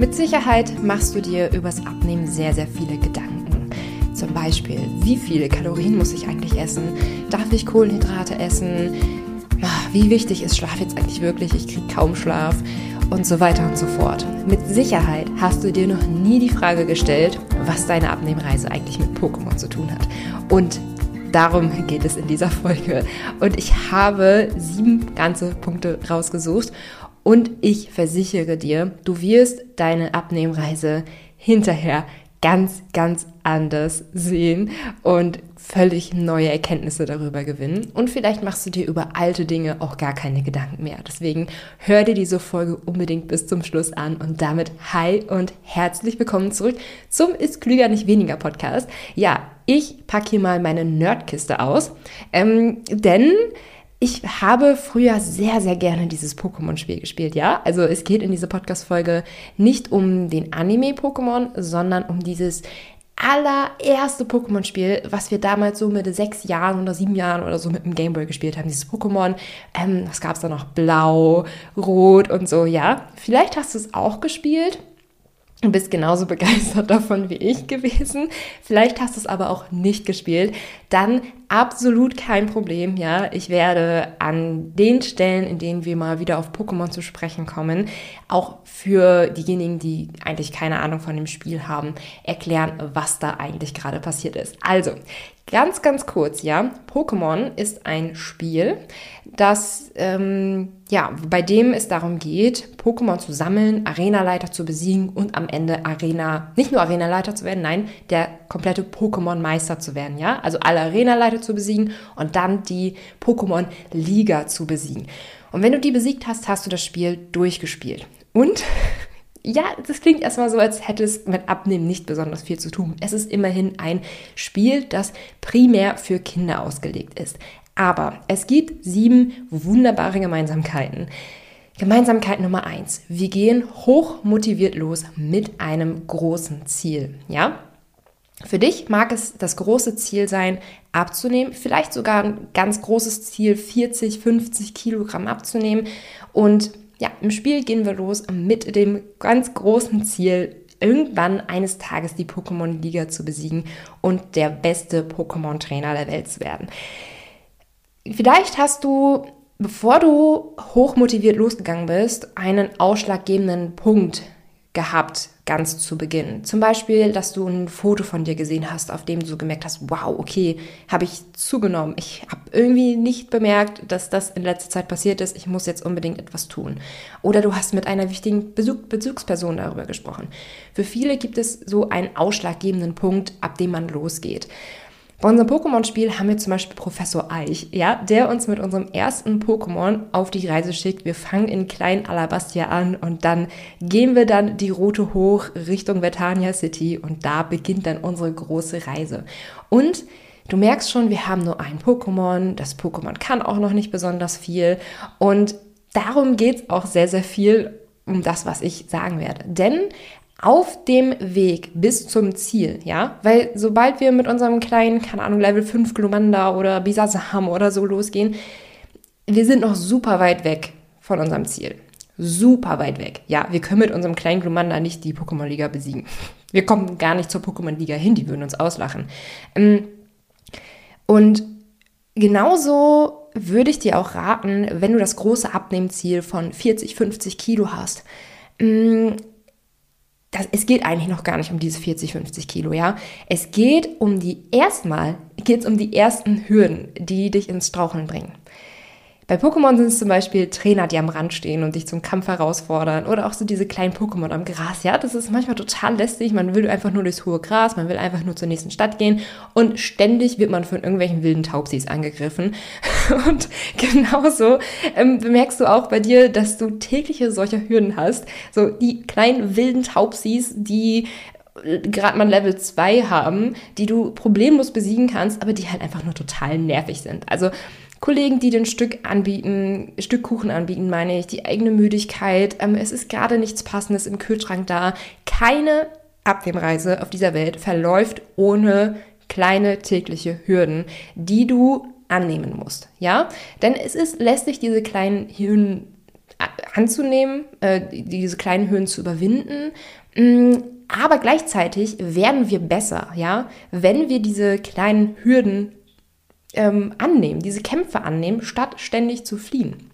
Mit Sicherheit machst du dir übers Abnehmen sehr, sehr viele Gedanken. Zum Beispiel, wie viele Kalorien muss ich eigentlich essen? Darf ich Kohlenhydrate essen? Ah, wie wichtig ist Schlaf jetzt eigentlich wirklich? Ich kriege kaum Schlaf und so weiter und so fort. Mit Sicherheit hast du dir noch nie die Frage gestellt, was deine Abnehmreise eigentlich mit Pokémon zu tun hat. Und darum geht es in dieser Folge. Und ich habe sieben ganze Punkte rausgesucht und ich versichere dir, du wirst deine Abnehmreise hinterher ganz, ganz anders sehen und völlig neue Erkenntnisse darüber gewinnen. Und vielleicht machst du dir über alte Dinge auch gar keine Gedanken mehr. Deswegen hör dir diese Folge unbedingt bis zum Schluss an und damit hi und herzlich willkommen zurück zum Ist Klüger nicht weniger Podcast. Ja, ich packe hier mal meine Nerdkiste aus, ähm, denn ich habe früher sehr, sehr gerne dieses Pokémon-Spiel gespielt, ja? Also es geht in dieser Podcast-Folge nicht um den Anime-Pokémon, sondern um dieses allererste Pokémon-Spiel, was wir damals so mit sechs Jahren oder sieben Jahren oder so mit dem Gameboy gespielt haben. Dieses Pokémon, ähm, was gab es da noch? Blau, Rot und so, ja? Vielleicht hast du es auch gespielt Du bist genauso begeistert davon wie ich gewesen. Vielleicht hast du es aber auch nicht gespielt. Dann absolut kein Problem, ja. Ich werde an den Stellen, in denen wir mal wieder auf Pokémon zu sprechen kommen, auch für diejenigen, die eigentlich keine Ahnung von dem Spiel haben, erklären, was da eigentlich gerade passiert ist. Also, Ganz, ganz kurz, ja. Pokémon ist ein Spiel, das, ähm, ja, bei dem es darum geht, Pokémon zu sammeln, Arenaleiter zu besiegen und am Ende Arena, nicht nur Arenaleiter zu werden, nein, der komplette Pokémon-Meister zu werden, ja. Also alle Arenaleiter zu besiegen und dann die Pokémon-Liga zu besiegen. Und wenn du die besiegt hast, hast du das Spiel durchgespielt. Und ja, das klingt erstmal so, als hätte es mit Abnehmen nicht besonders viel zu tun. Es ist immerhin ein Spiel, das primär für Kinder ausgelegt ist. Aber es gibt sieben wunderbare Gemeinsamkeiten. Gemeinsamkeit Nummer eins. Wir gehen hoch motiviert los mit einem großen Ziel. Ja? Für dich mag es das große Ziel sein, abzunehmen, vielleicht sogar ein ganz großes Ziel, 40, 50 Kilogramm abzunehmen. Und ja, im Spiel gehen wir los mit dem ganz großen Ziel, irgendwann eines Tages die Pokémon-Liga zu besiegen und der beste Pokémon-Trainer der Welt zu werden. Vielleicht hast du, bevor du hochmotiviert losgegangen bist, einen ausschlaggebenden Punkt gehabt, ganz zu Beginn. Zum Beispiel, dass du ein Foto von dir gesehen hast, auf dem du gemerkt hast, wow, okay, habe ich zugenommen. Ich habe irgendwie nicht bemerkt, dass das in letzter Zeit passiert ist. Ich muss jetzt unbedingt etwas tun. Oder du hast mit einer wichtigen Bezug Bezugsperson darüber gesprochen. Für viele gibt es so einen ausschlaggebenden Punkt, ab dem man losgeht. Bei unserem Pokémon-Spiel haben wir zum Beispiel Professor Eich, ja, der uns mit unserem ersten Pokémon auf die Reise schickt. Wir fangen in Klein Alabastia an und dann gehen wir dann die Route hoch Richtung Vetania City und da beginnt dann unsere große Reise. Und Du merkst schon, wir haben nur ein Pokémon. Das Pokémon kann auch noch nicht besonders viel. Und darum geht es auch sehr, sehr viel um das, was ich sagen werde. Denn auf dem Weg bis zum Ziel, ja, weil sobald wir mit unserem kleinen, keine Ahnung, Level 5 Glumanda oder Bisasam oder so losgehen, wir sind noch super weit weg von unserem Ziel. Super weit weg. Ja, wir können mit unserem kleinen Glumanda nicht die Pokémon-Liga besiegen. Wir kommen gar nicht zur Pokémon-Liga hin, die würden uns auslachen. Ähm, und genauso würde ich dir auch raten, wenn du das große Abnehmziel von 40, 50 Kilo hast, mm, das, es geht eigentlich noch gar nicht um diese 40, 50 Kilo, ja. Es geht um die, erstmal geht es um die ersten Hürden, die dich ins Straucheln bringen. Bei Pokémon sind es zum Beispiel Trainer, die am Rand stehen und dich zum Kampf herausfordern. Oder auch so diese kleinen Pokémon am Gras. Ja, das ist manchmal total lästig. Man will einfach nur durchs hohe Gras, man will einfach nur zur nächsten Stadt gehen. Und ständig wird man von irgendwelchen wilden Taubsis angegriffen. Und genauso ähm, bemerkst du auch bei dir, dass du tägliche solcher Hürden hast. So die kleinen wilden Taubsis, die äh, gerade mal Level 2 haben, die du problemlos besiegen kannst, aber die halt einfach nur total nervig sind. Also Kollegen, die den Stück anbieten, Stück Kuchen anbieten, meine ich, die eigene Müdigkeit. Ähm, es ist gerade nichts Passendes im Kühlschrank da. Keine Abnehmreise auf dieser Welt verläuft ohne kleine tägliche Hürden, die du annehmen musst. Ja, denn es ist lästig, diese kleinen Hürden anzunehmen, äh, diese kleinen Hürden zu überwinden. Mm, aber gleichzeitig werden wir besser, ja, wenn wir diese kleinen Hürden ähm, annehmen, diese Kämpfe annehmen, statt ständig zu fliehen.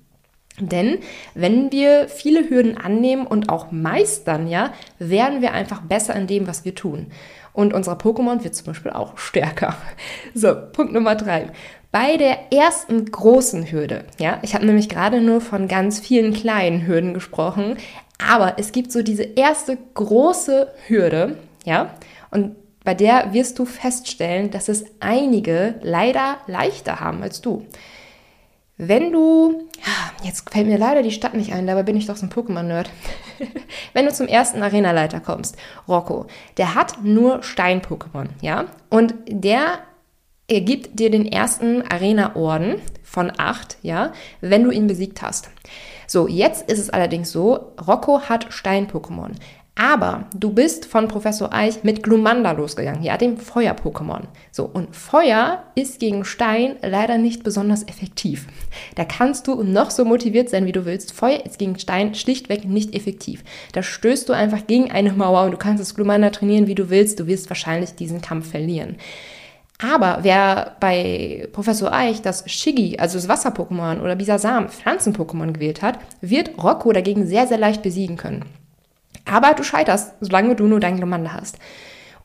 Denn wenn wir viele Hürden annehmen und auch meistern, ja, werden wir einfach besser in dem, was wir tun. Und unser Pokémon wird zum Beispiel auch stärker. So, Punkt Nummer drei. Bei der ersten großen Hürde, ja, ich habe nämlich gerade nur von ganz vielen kleinen Hürden gesprochen, aber es gibt so diese erste große Hürde, ja, und bei der wirst du feststellen, dass es einige leider leichter haben als du. Wenn du, jetzt fällt mir leider die Stadt nicht ein, dabei bin ich doch so ein Pokémon-Nerd. Wenn du zum ersten Arenaleiter kommst, Rocco, der hat nur Stein-Pokémon, ja? Und der ergibt dir den ersten Arena-Orden von acht, ja, wenn du ihn besiegt hast. So, jetzt ist es allerdings so, Rocco hat Stein-Pokémon. Aber du bist von Professor Eich mit Glumanda losgegangen, ja, dem Feuer-Pokémon. So, und Feuer ist gegen Stein leider nicht besonders effektiv. Da kannst du noch so motiviert sein, wie du willst. Feuer ist gegen Stein schlichtweg nicht effektiv. Da stößt du einfach gegen eine Mauer und du kannst das Glumanda trainieren, wie du willst. Du wirst wahrscheinlich diesen Kampf verlieren. Aber wer bei Professor Eich das Shiggy, also das Wasser-Pokémon oder Bisasam, Pflanzen-Pokémon gewählt hat, wird Rocco dagegen sehr, sehr leicht besiegen können. Aber du scheiterst, solange du nur dein Glomanda hast.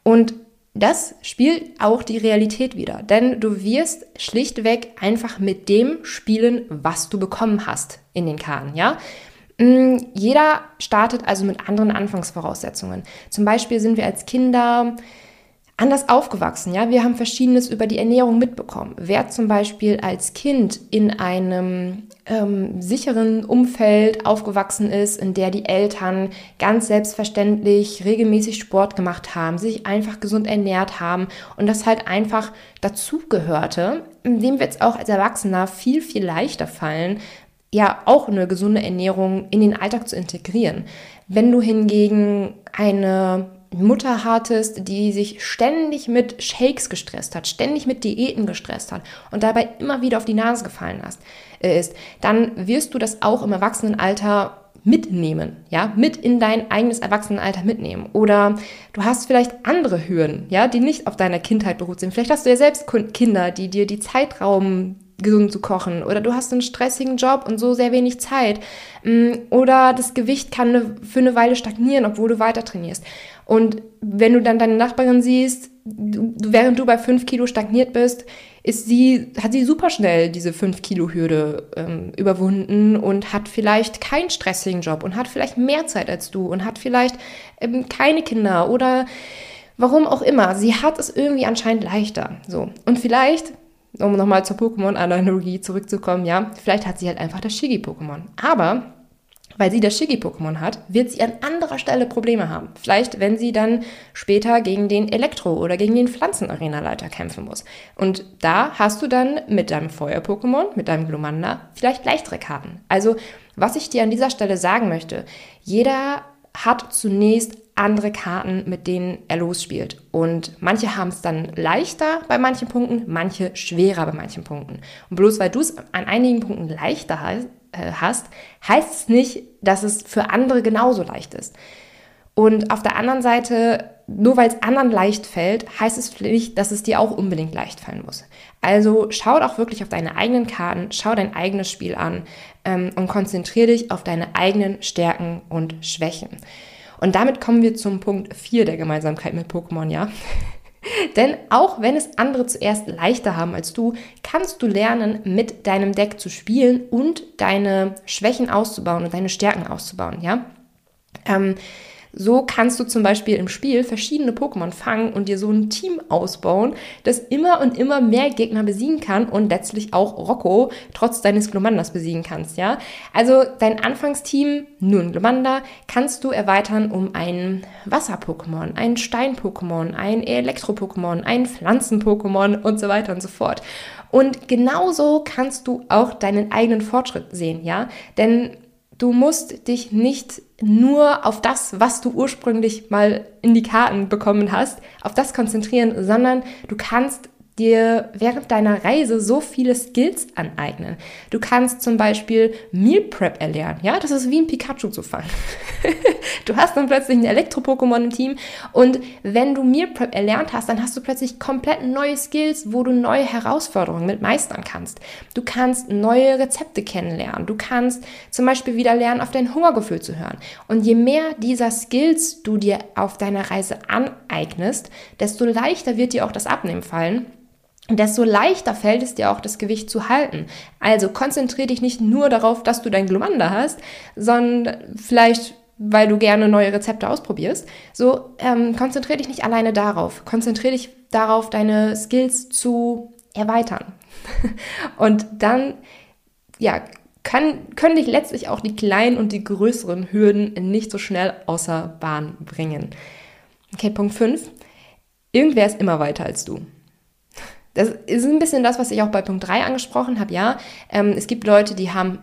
Und das spielt auch die Realität wieder, denn du wirst schlichtweg einfach mit dem spielen, was du bekommen hast in den Karten, ja? Mm, jeder startet also mit anderen Anfangsvoraussetzungen. Zum Beispiel sind wir als Kinder anders aufgewachsen. Ja, wir haben Verschiedenes über die Ernährung mitbekommen. Wer zum Beispiel als Kind in einem ähm, sicheren Umfeld aufgewachsen ist, in der die Eltern ganz selbstverständlich regelmäßig Sport gemacht haben, sich einfach gesund ernährt haben und das halt einfach dazugehörte, dem wird es auch als Erwachsener viel, viel leichter fallen, ja auch eine gesunde Ernährung in den Alltag zu integrieren. Wenn du hingegen eine Mutter hattest, die sich ständig mit Shakes gestresst hat, ständig mit Diäten gestresst hat und dabei immer wieder auf die Nase gefallen äh, ist, dann wirst du das auch im Erwachsenenalter mitnehmen, ja, mit in dein eigenes Erwachsenenalter mitnehmen. Oder du hast vielleicht andere Hürden, ja, die nicht auf deiner Kindheit beruht sind. Vielleicht hast du ja selbst Kinder, die dir die Zeit rauben, gesund zu kochen oder du hast einen stressigen Job und so sehr wenig Zeit mm, oder das Gewicht kann für eine Weile stagnieren, obwohl du weiter trainierst. Und wenn du dann deine Nachbarin siehst, während du bei 5 Kilo stagniert bist, ist sie, hat sie super schnell diese 5 Kilo Hürde ähm, überwunden und hat vielleicht keinen stressigen Job und hat vielleicht mehr Zeit als du und hat vielleicht ähm, keine Kinder oder warum auch immer. Sie hat es irgendwie anscheinend leichter. So. Und vielleicht um nochmal zur Pokémon-Analogie zurückzukommen, ja, vielleicht hat sie halt einfach das Shiggy-Pokémon. Aber weil sie das Shiggy-Pokémon hat, wird sie an anderer Stelle Probleme haben. Vielleicht, wenn sie dann später gegen den Elektro- oder gegen den Pflanzen-Arena-Leiter kämpfen muss. Und da hast du dann mit deinem Feuer-Pokémon, mit deinem Glumanda, vielleicht leichtere Karten. Also, was ich dir an dieser Stelle sagen möchte, jeder hat zunächst andere Karten, mit denen er losspielt. Und manche haben es dann leichter bei manchen Punkten, manche schwerer bei manchen Punkten. Und bloß weil du es an einigen Punkten leichter äh, hast, heißt es nicht, dass es für andere genauso leicht ist. Und auf der anderen Seite, nur weil es anderen leicht fällt, heißt es nicht, dass es dir auch unbedingt leicht fallen muss. Also schau auch wirklich auf deine eigenen Karten, schau dein eigenes Spiel an ähm, und konzentriere dich auf deine eigenen Stärken und Schwächen. Und damit kommen wir zum Punkt 4 der Gemeinsamkeit mit Pokémon, ja. Denn auch wenn es andere zuerst leichter haben als du, kannst du lernen, mit deinem Deck zu spielen und deine Schwächen auszubauen und deine Stärken auszubauen, ja. Ähm, so kannst du zum Beispiel im Spiel verschiedene Pokémon fangen und dir so ein Team ausbauen, das immer und immer mehr Gegner besiegen kann und letztlich auch Rocco trotz deines Glomanders besiegen kannst, ja? Also dein Anfangsteam, nur ein Glomanda, kannst du erweitern um ein Wasser-Pokémon, ein Stein-Pokémon, ein Elektro-Pokémon, ein Pflanzen-Pokémon und so weiter und so fort. Und genauso kannst du auch deinen eigenen Fortschritt sehen, ja? Denn Du musst dich nicht nur auf das, was du ursprünglich mal in die Karten bekommen hast, auf das konzentrieren, sondern du kannst dir während deiner Reise so viele Skills aneignen. Du kannst zum Beispiel Meal Prep erlernen. Ja, das ist wie ein Pikachu zu fangen. du hast dann plötzlich ein Elektro-Pokémon im Team und wenn du Meal Prep erlernt hast, dann hast du plötzlich komplett neue Skills, wo du neue Herausforderungen mit meistern kannst. Du kannst neue Rezepte kennenlernen. Du kannst zum Beispiel wieder lernen, auf dein Hungergefühl zu hören. Und je mehr dieser Skills du dir auf deiner Reise aneignest, desto leichter wird dir auch das Abnehmen fallen desto leichter fällt es dir auch, das Gewicht zu halten. Also konzentriere dich nicht nur darauf, dass du dein Glumanda hast, sondern vielleicht, weil du gerne neue Rezepte ausprobierst. So, ähm, konzentriere dich nicht alleine darauf. Konzentriere dich darauf, deine Skills zu erweitern. Und dann, ja, kann, können dich letztlich auch die kleinen und die größeren Hürden nicht so schnell außer Bahn bringen. Okay, Punkt 5. Irgendwer ist immer weiter als du. Das ist ein bisschen das, was ich auch bei Punkt 3 angesprochen habe. Ja, ähm, es gibt Leute, die haben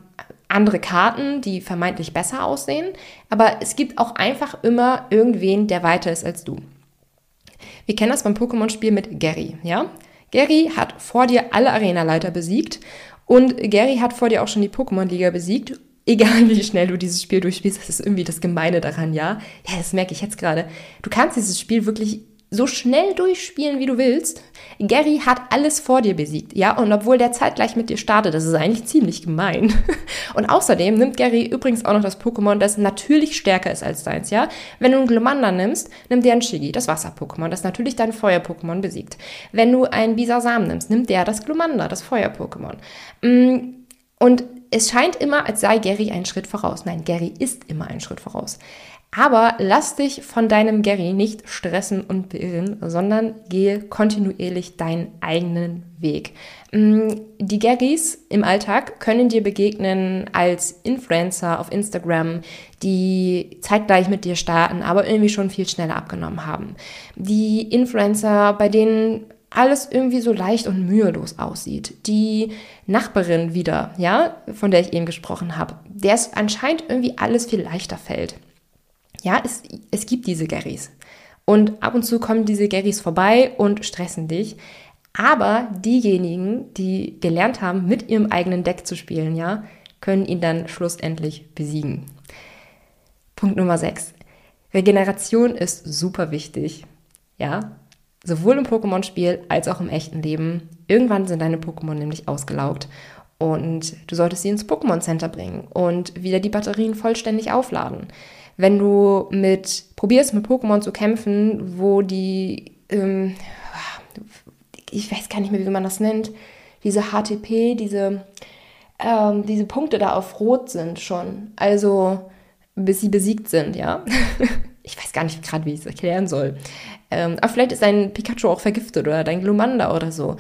andere Karten, die vermeintlich besser aussehen, aber es gibt auch einfach immer irgendwen, der weiter ist als du. Wir kennen das beim Pokémon-Spiel mit Gary, ja? Gary hat vor dir alle Arenaleiter besiegt und Gary hat vor dir auch schon die Pokémon-Liga besiegt egal wie schnell du dieses Spiel durchspielst, das ist irgendwie das Gemeine daran, ja. Ja, das merke ich jetzt gerade. Du kannst dieses Spiel wirklich so schnell durchspielen, wie du willst. Gary hat alles vor dir besiegt, ja, und obwohl der zeitgleich mit dir startet, das ist eigentlich ziemlich gemein. Und außerdem nimmt Gary übrigens auch noch das Pokémon, das natürlich stärker ist als deins, ja. Wenn du einen Glomanda nimmst, nimmt der ein Shigi, das Wasser-Pokémon, das natürlich dein Feuer-Pokémon besiegt. Wenn du einen Bisasam nimmst, nimmt der das Glomanda, das Feuer-Pokémon. Mm, und es scheint immer, als sei Gary einen Schritt voraus. Nein, Gary ist immer einen Schritt voraus. Aber lass dich von deinem Gary nicht stressen und beirren, sondern gehe kontinuierlich deinen eigenen Weg. Mm, die Garys im Alltag können dir begegnen als Influencer auf Instagram, die zeitgleich mit dir starten, aber irgendwie schon viel schneller abgenommen haben. Die Influencer, bei denen alles irgendwie so leicht und mühelos aussieht. Die Nachbarin wieder, ja, von der ich eben gesprochen habe, der es anscheinend irgendwie alles viel leichter fällt. Ja, es, es gibt diese Garys. Und ab und zu kommen diese Garys vorbei und stressen dich. Aber diejenigen, die gelernt haben, mit ihrem eigenen Deck zu spielen, ja, können ihn dann schlussendlich besiegen. Punkt Nummer 6. Regeneration ist super wichtig. Ja, sowohl im Pokémon-Spiel als auch im echten Leben. Irgendwann sind deine Pokémon nämlich ausgelaugt und du solltest sie ins Pokémon Center bringen und wieder die Batterien vollständig aufladen wenn du mit probierst mit Pokémon zu kämpfen, wo die ähm, ich weiß gar nicht mehr, wie man das nennt, diese HTP, diese ähm, diese Punkte da auf Rot sind schon, also bis sie besiegt sind, ja. ich weiß gar nicht gerade, wie ich es erklären soll. Ähm, aber vielleicht ist dein Pikachu auch vergiftet oder dein Glumanda oder so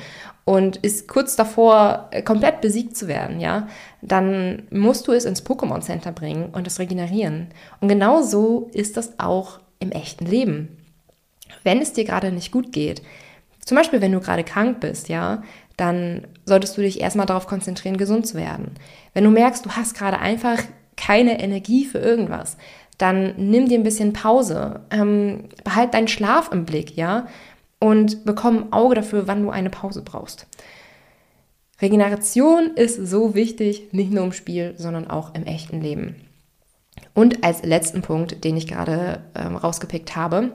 und ist kurz davor, äh, komplett besiegt zu werden, ja, dann musst du es ins Pokémon Center bringen und es regenerieren. Und genau so ist das auch im echten Leben. Wenn es dir gerade nicht gut geht, zum Beispiel wenn du gerade krank bist, ja, dann solltest du dich erstmal darauf konzentrieren, gesund zu werden. Wenn du merkst, du hast gerade einfach keine Energie für irgendwas, dann nimm dir ein bisschen Pause, ähm, behalt deinen Schlaf im Blick, ja, und bekomm ein Auge dafür, wann du eine Pause brauchst. Regeneration ist so wichtig, nicht nur im Spiel, sondern auch im echten Leben. Und als letzten Punkt, den ich gerade ähm, rausgepickt habe,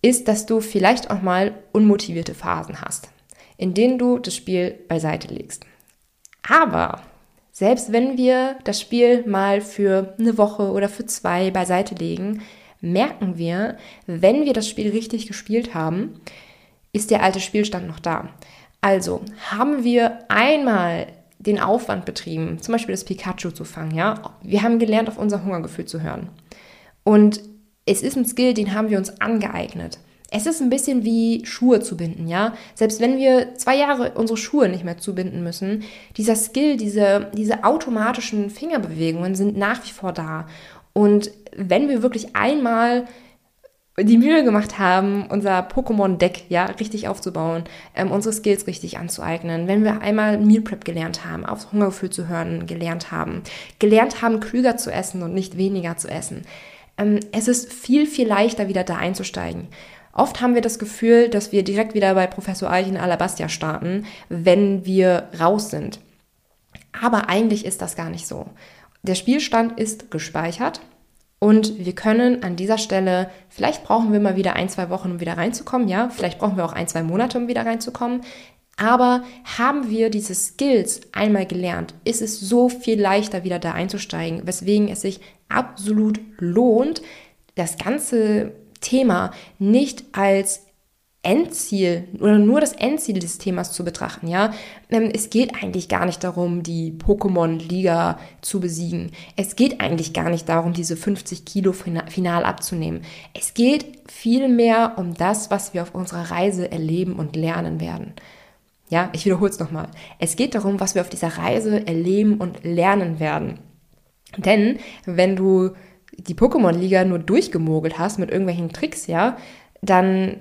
ist, dass du vielleicht auch mal unmotivierte Phasen hast, in denen du das Spiel beiseite legst. Aber selbst wenn wir das Spiel mal für eine Woche oder für zwei beiseite legen, merken wir, wenn wir das Spiel richtig gespielt haben, ist der alte Spielstand noch da. Also haben wir einmal den Aufwand betrieben, zum Beispiel das Pikachu zu fangen, ja. Wir haben gelernt, auf unser Hungergefühl zu hören. Und es ist ein Skill, den haben wir uns angeeignet. Es ist ein bisschen wie Schuhe zu binden, ja. Selbst wenn wir zwei Jahre unsere Schuhe nicht mehr zubinden müssen, dieser Skill, diese, diese automatischen Fingerbewegungen sind nach wie vor da. Und wenn wir wirklich einmal die Mühe gemacht haben, unser Pokémon-Deck ja richtig aufzubauen, ähm, unsere Skills richtig anzueignen, wenn wir einmal Meal Prep gelernt haben, aufs Hungergefühl zu hören, gelernt haben, gelernt haben, klüger zu essen und nicht weniger zu essen, ähm, es ist viel, viel leichter, wieder da einzusteigen. Oft haben wir das Gefühl, dass wir direkt wieder bei Professor Eich in Alabastia starten, wenn wir raus sind. Aber eigentlich ist das gar nicht so. Der Spielstand ist gespeichert und wir können an dieser Stelle, vielleicht brauchen wir mal wieder ein, zwei Wochen, um wieder reinzukommen, ja, vielleicht brauchen wir auch ein, zwei Monate, um wieder reinzukommen. Aber haben wir diese Skills einmal gelernt, ist es so viel leichter, wieder da einzusteigen, weswegen es sich absolut lohnt, das ganze Thema nicht als Endziel oder nur das Endziel des Themas zu betrachten, ja. Ähm, es geht eigentlich gar nicht darum, die Pokémon-Liga zu besiegen. Es geht eigentlich gar nicht darum, diese 50 Kilo final abzunehmen. Es geht vielmehr um das, was wir auf unserer Reise erleben und lernen werden. Ja, ich wiederhole es nochmal. Es geht darum, was wir auf dieser Reise erleben und lernen werden. Denn wenn du die Pokémon-Liga nur durchgemogelt hast mit irgendwelchen Tricks, ja, dann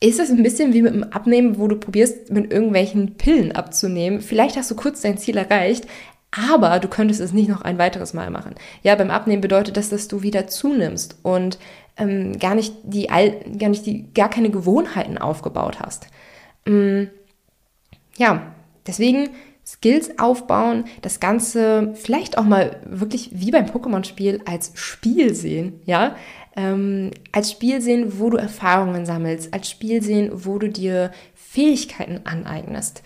ist es ein bisschen wie mit dem Abnehmen, wo du probierst, mit irgendwelchen Pillen abzunehmen. Vielleicht hast du kurz dein Ziel erreicht, aber du könntest es nicht noch ein weiteres Mal machen. Ja, beim Abnehmen bedeutet das, dass du wieder zunimmst und ähm, gar nicht die, gar nicht die, gar keine Gewohnheiten aufgebaut hast. Ähm, ja, deswegen Skills aufbauen, das Ganze vielleicht auch mal wirklich wie beim Pokémon-Spiel als Spiel sehen, ja, ähm, als Spiel sehen, wo du Erfahrungen sammelst, als Spiel sehen, wo du dir Fähigkeiten aneignest,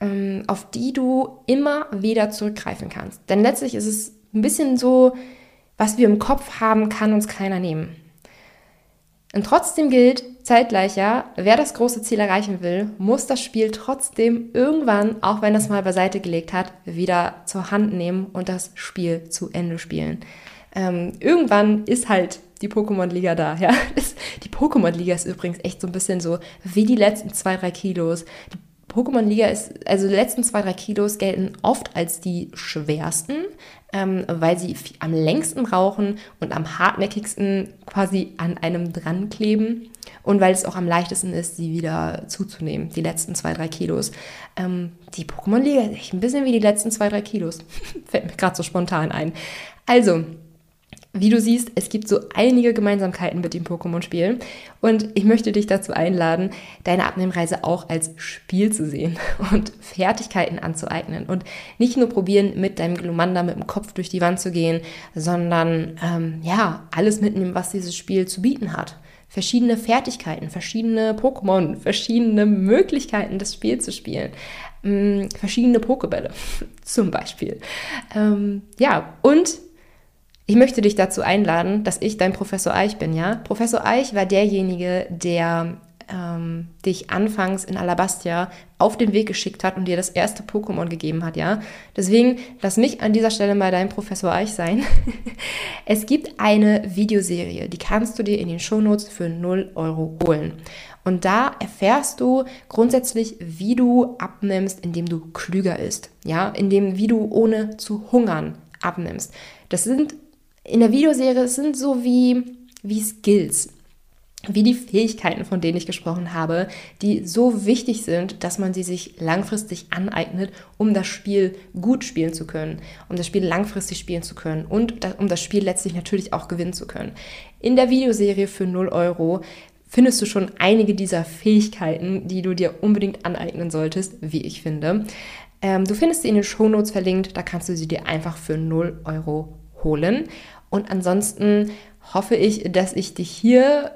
ähm, auf die du immer wieder zurückgreifen kannst. Denn letztlich ist es ein bisschen so, was wir im Kopf haben, kann uns keiner nehmen. Und trotzdem gilt zeitgleich ja, wer das große Ziel erreichen will, muss das Spiel trotzdem irgendwann, auch wenn es mal beiseite gelegt hat, wieder zur Hand nehmen und das Spiel zu Ende spielen. Ähm, irgendwann ist halt die Pokémon-Liga da, ja. Die Pokémon-Liga ist übrigens echt so ein bisschen so wie die letzten zwei, drei Kilos. Die Pokémon-Liga ist, also die letzten zwei, drei Kilos gelten oft als die schwersten, ähm, weil sie am längsten rauchen und am hartnäckigsten quasi an einem dran kleben und weil es auch am leichtesten ist, sie wieder zuzunehmen, die letzten zwei, drei Kilos. Ähm, die Pokémon-Liga ist echt ein bisschen wie die letzten zwei, drei Kilos. Fällt mir gerade so spontan ein. Also, wie du siehst, es gibt so einige Gemeinsamkeiten mit dem Pokémon-Spiel und ich möchte dich dazu einladen, deine Abnehmreise auch als Spiel zu sehen und Fertigkeiten anzueignen und nicht nur probieren, mit deinem Glumanda mit dem Kopf durch die Wand zu gehen, sondern ähm, ja, alles mitnehmen, was dieses Spiel zu bieten hat. Verschiedene Fertigkeiten, verschiedene Pokémon, verschiedene Möglichkeiten, das Spiel zu spielen. Ähm, verschiedene Pokebälle zum Beispiel. Ähm, ja, und ich möchte dich dazu einladen, dass ich dein Professor Eich bin, ja? Professor Eich war derjenige, der ähm, dich anfangs in Alabastia auf den Weg geschickt hat und dir das erste Pokémon gegeben hat, ja? Deswegen lass mich an dieser Stelle mal dein Professor Eich sein. es gibt eine Videoserie, die kannst du dir in den Shownotes für 0 Euro holen. Und da erfährst du grundsätzlich, wie du abnimmst, indem du klüger isst, ja? Indem, wie du ohne zu hungern abnimmst. Das sind in der Videoserie sind so wie, wie Skills, wie die Fähigkeiten, von denen ich gesprochen habe, die so wichtig sind, dass man sie sich langfristig aneignet, um das Spiel gut spielen zu können, um das Spiel langfristig spielen zu können und um das Spiel letztlich natürlich auch gewinnen zu können. In der Videoserie für 0 Euro findest du schon einige dieser Fähigkeiten, die du dir unbedingt aneignen solltest, wie ich finde. Ähm, du findest sie in den Shownotes verlinkt, da kannst du sie dir einfach für 0 Euro holen. Und ansonsten hoffe ich, dass ich dich hier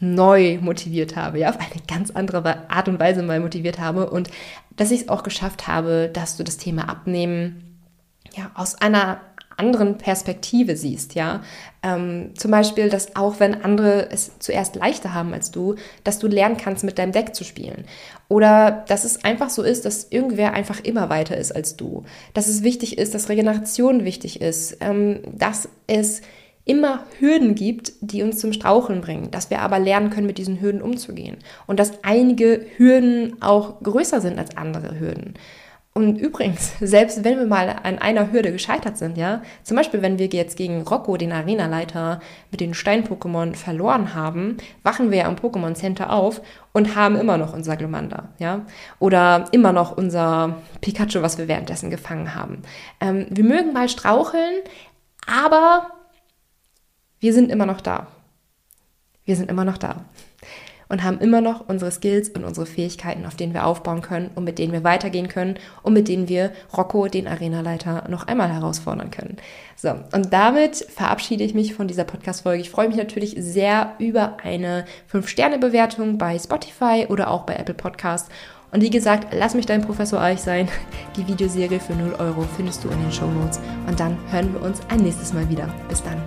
neu motiviert habe, ja, auf eine ganz andere Art und Weise mal motiviert habe und dass ich es auch geschafft habe, dass du das Thema Abnehmen ja aus einer anderen Perspektive siehst, ja. Ähm, zum Beispiel, dass auch wenn andere es zuerst leichter haben als du, dass du lernen kannst, mit deinem Deck zu spielen. Oder dass es einfach so ist, dass irgendwer einfach immer weiter ist als du. Dass es wichtig ist, dass Regeneration wichtig ist, ähm, dass es immer Hürden gibt, die uns zum Straucheln bringen, dass wir aber lernen können, mit diesen Hürden umzugehen und dass einige Hürden auch größer sind als andere Hürden. Und übrigens, selbst wenn wir mal an einer Hürde gescheitert sind, ja, zum Beispiel wenn wir jetzt gegen Rocco, den Arenaleiter, mit den Stein-Pokémon verloren haben, wachen wir ja am Pokémon Center auf und haben immer noch unser Glumanda, ja, oder immer noch unser Pikachu, was wir währenddessen gefangen haben. Ähm, wir mögen mal straucheln, aber wir sind immer noch da. wir sind immer noch da und haben immer noch unsere Skills und unsere Fähigkeiten, auf denen wir aufbauen können und mit denen wir weitergehen können und mit denen wir Rocco, den Arenaleiter, noch einmal herausfordern können. So, und damit verabschiede ich mich von dieser Podcast-Folge. Ich freue mich natürlich sehr über eine 5-Sterne-Bewertung bei Spotify oder auch bei Apple Podcasts. Und wie gesagt, lass mich dein Professor Eich sein. Die Videoserie für 0 Euro findest du in den Show Notes. Und dann hören wir uns ein nächstes Mal wieder. Bis dann.